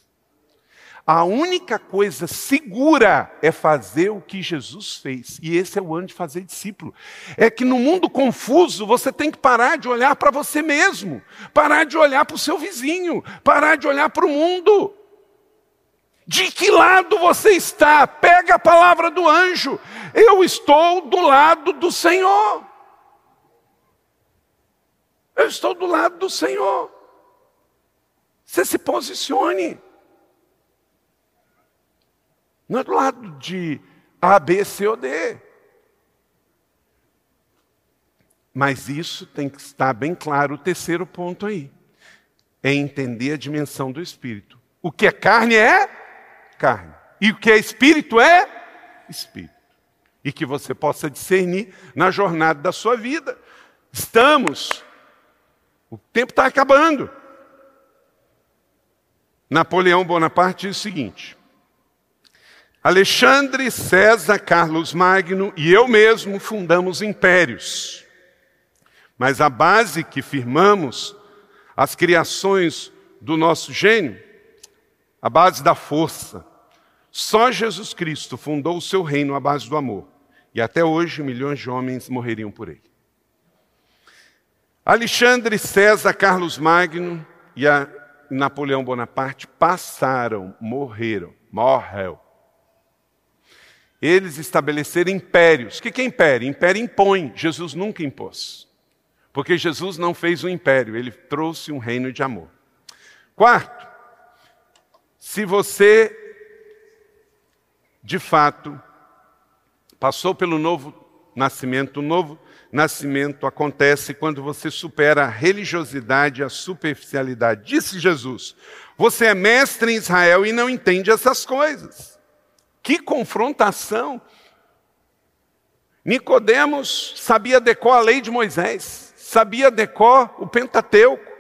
A única coisa segura é fazer o que Jesus fez. E esse é o ano de fazer discípulo. É que no mundo confuso você tem que parar de olhar para você mesmo, parar de olhar para o seu vizinho, parar de olhar para o mundo. De que lado você está? Pega a palavra do anjo. Eu estou do lado do Senhor. Eu estou do lado do Senhor. Você se posicione. Não é do lado de A, B, C ou D. Mas isso tem que estar bem claro, o terceiro ponto aí. É entender a dimensão do espírito. O que é carne é carne. E o que é espírito é espírito. E que você possa discernir na jornada da sua vida. Estamos. O tempo está acabando. Napoleão Bonaparte diz o seguinte: Alexandre, César, Carlos Magno e eu mesmo fundamos impérios. Mas a base que firmamos, as criações do nosso gênio, a base da força, só Jesus Cristo fundou o seu reino à base do amor. E até hoje milhões de homens morreriam por ele. Alexandre, César, Carlos Magno e Napoleão Bonaparte passaram, morreram, morreu. Eles estabeleceram impérios. O que é império? Império impõe. Jesus nunca impôs. Porque Jesus não fez um império, ele trouxe um reino de amor. Quarto, se você de fato, passou pelo novo nascimento. Novo nascimento acontece quando você supera a religiosidade e a superficialidade. Disse Jesus: Você é mestre em Israel e não entende essas coisas. Que confrontação! Nicodemos sabia decor a lei de Moisés, sabia decor o Pentateuco.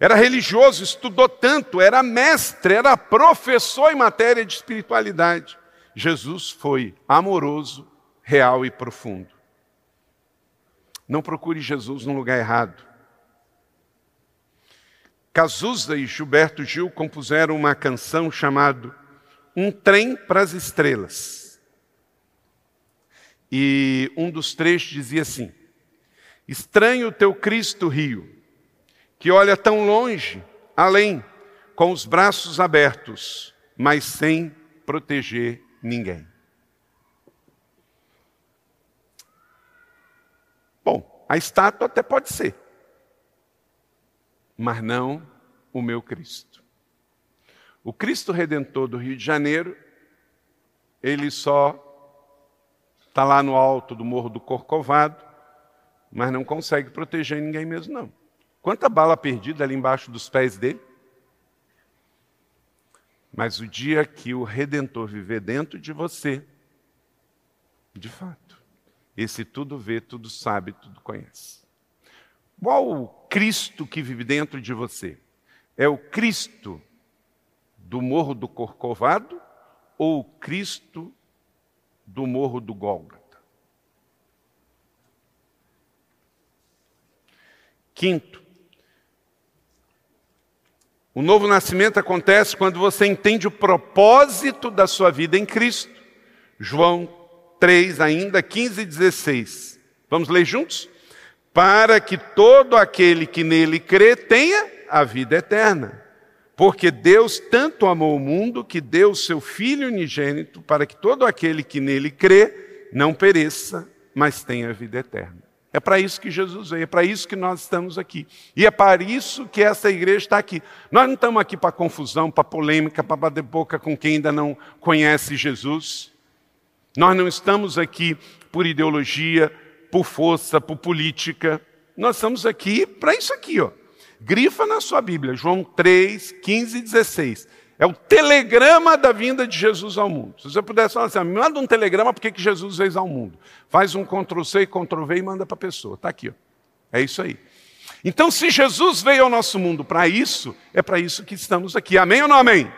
Era religioso, estudou tanto, era mestre, era professor em matéria de espiritualidade. Jesus foi amoroso, real e profundo. Não procure Jesus no lugar errado. Cazuza e Gilberto Gil compuseram uma canção chamada Um Trem para as Estrelas. E um dos trechos dizia assim: Estranho teu Cristo Rio, que olha tão longe, além, com os braços abertos, mas sem proteger ninguém. Bom, a estátua até pode ser, mas não o meu Cristo. O Cristo Redentor do Rio de Janeiro, ele só está lá no alto do Morro do Corcovado, mas não consegue proteger ninguém mesmo, não. Quanta bala perdida ali embaixo dos pés dele? Mas o dia que o Redentor viver dentro de você, de fato, esse tudo vê, tudo sabe, tudo conhece. Qual o Cristo que vive dentro de você? É o Cristo do Morro do Corcovado ou o Cristo do Morro do Gólgota? Quinto, o novo nascimento acontece quando você entende o propósito da sua vida em Cristo. João 3, ainda 15 e 16. Vamos ler juntos? Para que todo aquele que nele crê tenha a vida eterna. Porque Deus tanto amou o mundo que deu o seu Filho unigênito para que todo aquele que nele crê não pereça, mas tenha a vida eterna. É para isso que Jesus veio, é para isso que nós estamos aqui. E é para isso que essa igreja está aqui. Nós não estamos aqui para confusão, para polêmica, para bater boca com quem ainda não conhece Jesus. Nós não estamos aqui por ideologia, por força, por política. Nós estamos aqui para isso aqui, ó. Grifa na sua Bíblia, João 3, 15 e 16. É o telegrama da vinda de Jesus ao mundo. Se você pudesse falar assim, ah, manda um telegrama porque que Jesus veio ao mundo. Faz um Ctrl-C Ctrl-V e manda para a pessoa. Está aqui. Ó. É isso aí. Então, se Jesus veio ao nosso mundo para isso, é para isso que estamos aqui. Amém ou não amém?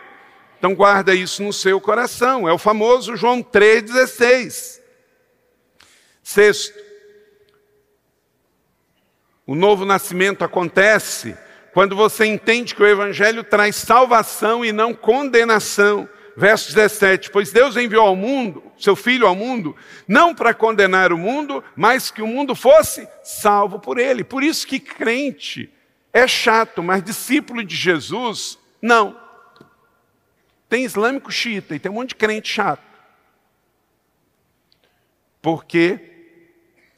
Então guarda isso no seu coração. É o famoso João 3,16. Sexto, o novo nascimento acontece quando você entende que o Evangelho traz salvação e não condenação. Verso 17: Pois Deus enviou ao mundo, seu Filho ao mundo, não para condenar o mundo, mas que o mundo fosse salvo por ele. Por isso que crente é chato, mas discípulo de Jesus, não. Tem islâmico xiita e tem um monte de crente chato. Porque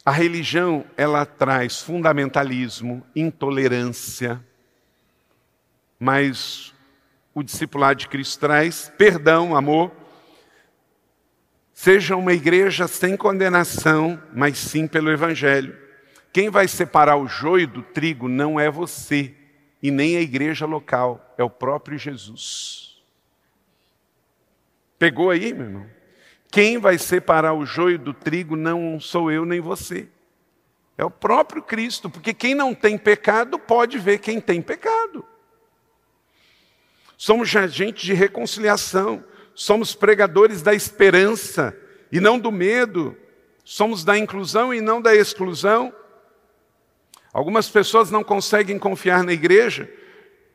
a religião, ela traz fundamentalismo, intolerância, mas o discipulado de Cristo traz perdão, amor. Seja uma igreja sem condenação, mas sim pelo Evangelho. Quem vai separar o joio do trigo não é você e nem a igreja local, é o próprio Jesus. Pegou aí, meu irmão? Quem vai separar o joio do trigo não sou eu nem você. É o próprio Cristo, porque quem não tem pecado pode ver quem tem pecado. Somos agentes de reconciliação. Somos pregadores da esperança e não do medo. Somos da inclusão e não da exclusão. Algumas pessoas não conseguem confiar na igreja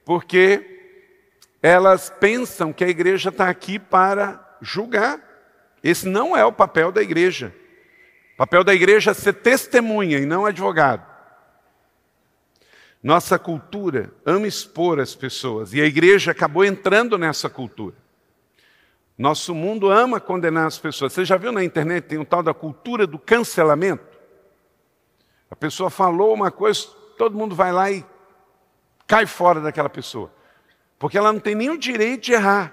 porque elas pensam que a igreja está aqui para julgar. Esse não é o papel da igreja. O papel da igreja é ser testemunha e não advogado. Nossa cultura ama expor as pessoas e a igreja acabou entrando nessa cultura. Nosso mundo ama condenar as pessoas. Você já viu na internet, tem um tal da cultura do cancelamento? A pessoa falou uma coisa, todo mundo vai lá e cai fora daquela pessoa. Porque ela não tem o direito de errar.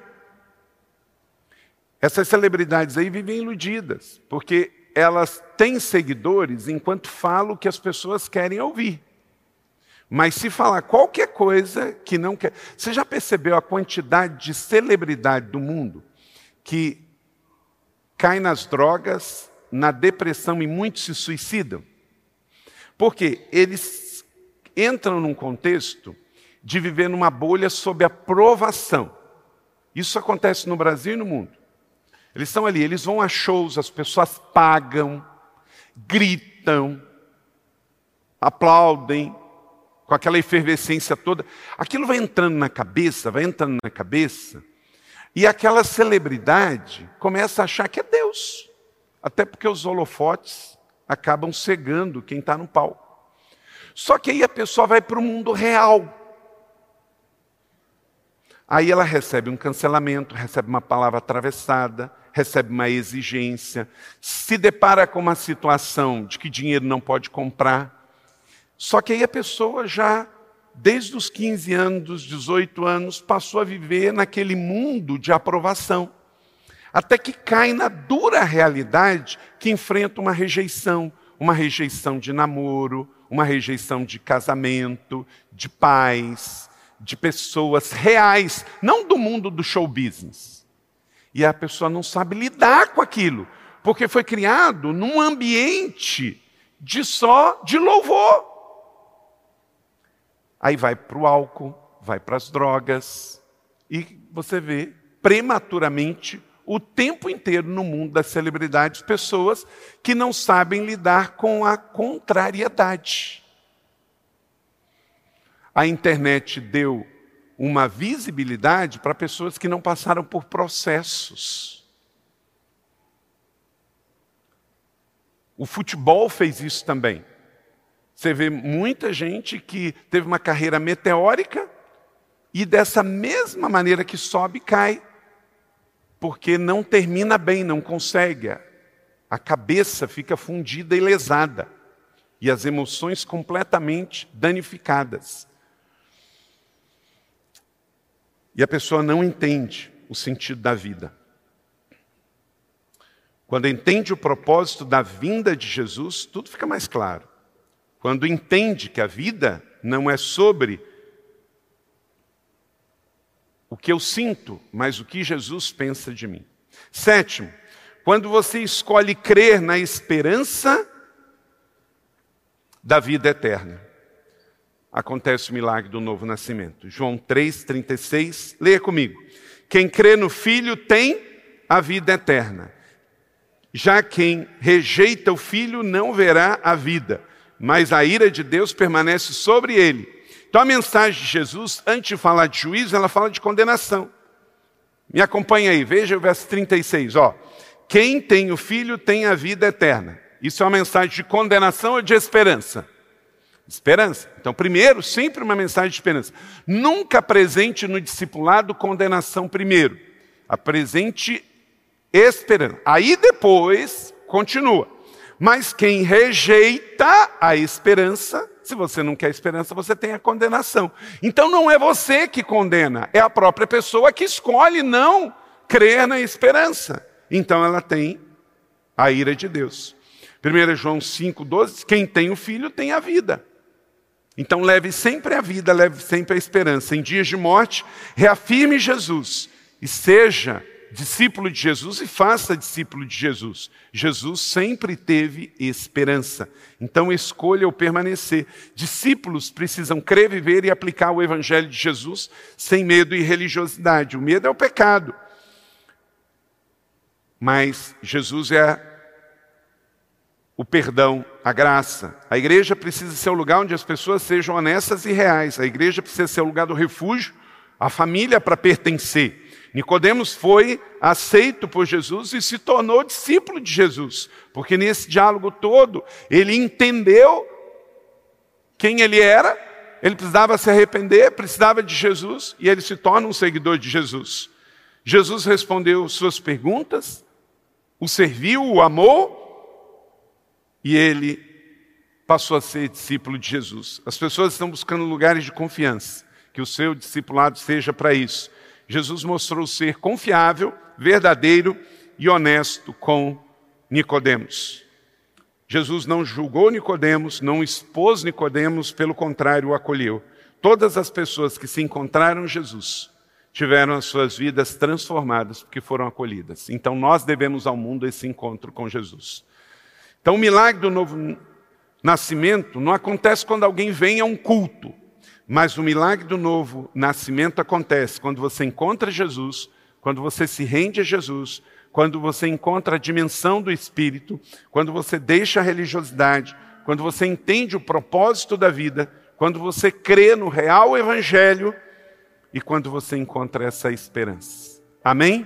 Essas celebridades aí vivem iludidas, porque elas têm seguidores enquanto falam o que as pessoas querem ouvir. Mas se falar qualquer coisa que não quer. Você já percebeu a quantidade de celebridade do mundo que cai nas drogas, na depressão e muitos se suicidam? Porque eles entram num contexto de viver numa bolha sob aprovação. Isso acontece no Brasil e no mundo. Eles estão ali, eles vão a shows, as pessoas pagam, gritam, aplaudem, com aquela efervescência toda. Aquilo vai entrando na cabeça, vai entrando na cabeça, e aquela celebridade começa a achar que é Deus. Até porque os holofotes acabam cegando quem está no palco. Só que aí a pessoa vai para o mundo real. Aí ela recebe um cancelamento, recebe uma palavra atravessada, recebe uma exigência, se depara com uma situação de que dinheiro não pode comprar. Só que aí a pessoa já desde os 15 anos, dos 18 anos, passou a viver naquele mundo de aprovação. Até que cai na dura realidade que enfrenta uma rejeição, uma rejeição de namoro, uma rejeição de casamento, de pais, de pessoas reais, não do mundo do show business. E a pessoa não sabe lidar com aquilo, porque foi criado num ambiente de só de louvor. Aí vai para o álcool, vai para as drogas, e você vê prematuramente o tempo inteiro no mundo das celebridades pessoas que não sabem lidar com a contrariedade. A internet deu uma visibilidade para pessoas que não passaram por processos. O futebol fez isso também. Você vê muita gente que teve uma carreira meteórica e dessa mesma maneira que sobe, cai. Porque não termina bem, não consegue. A cabeça fica fundida e lesada. E as emoções completamente danificadas. E a pessoa não entende o sentido da vida. Quando entende o propósito da vinda de Jesus, tudo fica mais claro. Quando entende que a vida não é sobre o que eu sinto, mas o que Jesus pensa de mim. Sétimo, quando você escolhe crer na esperança da vida eterna, acontece o milagre do novo nascimento. João 3,36, leia comigo. Quem crê no Filho tem a vida eterna. Já quem rejeita o Filho não verá a vida, mas a ira de Deus permanece sobre ele. Então a mensagem de Jesus, antes de falar de juízo, ela fala de condenação. Me acompanha aí, veja o verso 36, ó. Quem tem o filho tem a vida eterna. Isso é uma mensagem de condenação ou de esperança? Esperança. Então, primeiro, sempre uma mensagem de esperança. Nunca presente no discipulado condenação primeiro. Apresente esperança. Aí depois, continua. Mas quem rejeita a esperança, se você não quer esperança, você tem a condenação. Então não é você que condena, é a própria pessoa que escolhe não crer na esperança. Então ela tem a ira de Deus. 1 João 5,12: quem tem o filho tem a vida. Então leve sempre a vida, leve sempre a esperança. Em dias de morte, reafirme Jesus e seja discípulo de Jesus e faça discípulo de Jesus. Jesus sempre teve esperança. Então escolha o permanecer. Discípulos precisam crer, viver e aplicar o evangelho de Jesus sem medo e religiosidade. O medo é o pecado. Mas Jesus é o perdão, a graça. A igreja precisa ser o lugar onde as pessoas sejam honestas e reais. A igreja precisa ser o lugar do refúgio, a família para pertencer. Nicodemos foi aceito por Jesus e se tornou discípulo de Jesus, porque nesse diálogo todo ele entendeu quem ele era, ele precisava se arrepender, precisava de Jesus e ele se torna um seguidor de Jesus. Jesus respondeu suas perguntas, o serviu, o amou e ele passou a ser discípulo de Jesus. As pessoas estão buscando lugares de confiança, que o seu discipulado seja para isso. Jesus mostrou ser confiável, verdadeiro e honesto com Nicodemos. Jesus não julgou Nicodemos, não expôs Nicodemos, pelo contrário, o acolheu. Todas as pessoas que se encontraram Jesus tiveram as suas vidas transformadas porque foram acolhidas. Então nós devemos ao mundo esse encontro com Jesus. Então o milagre do novo nascimento não acontece quando alguém vem a um culto. Mas o milagre do novo nascimento acontece quando você encontra Jesus, quando você se rende a Jesus, quando você encontra a dimensão do Espírito, quando você deixa a religiosidade, quando você entende o propósito da vida, quando você crê no real Evangelho e quando você encontra essa esperança. Amém?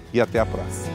e até a próxima.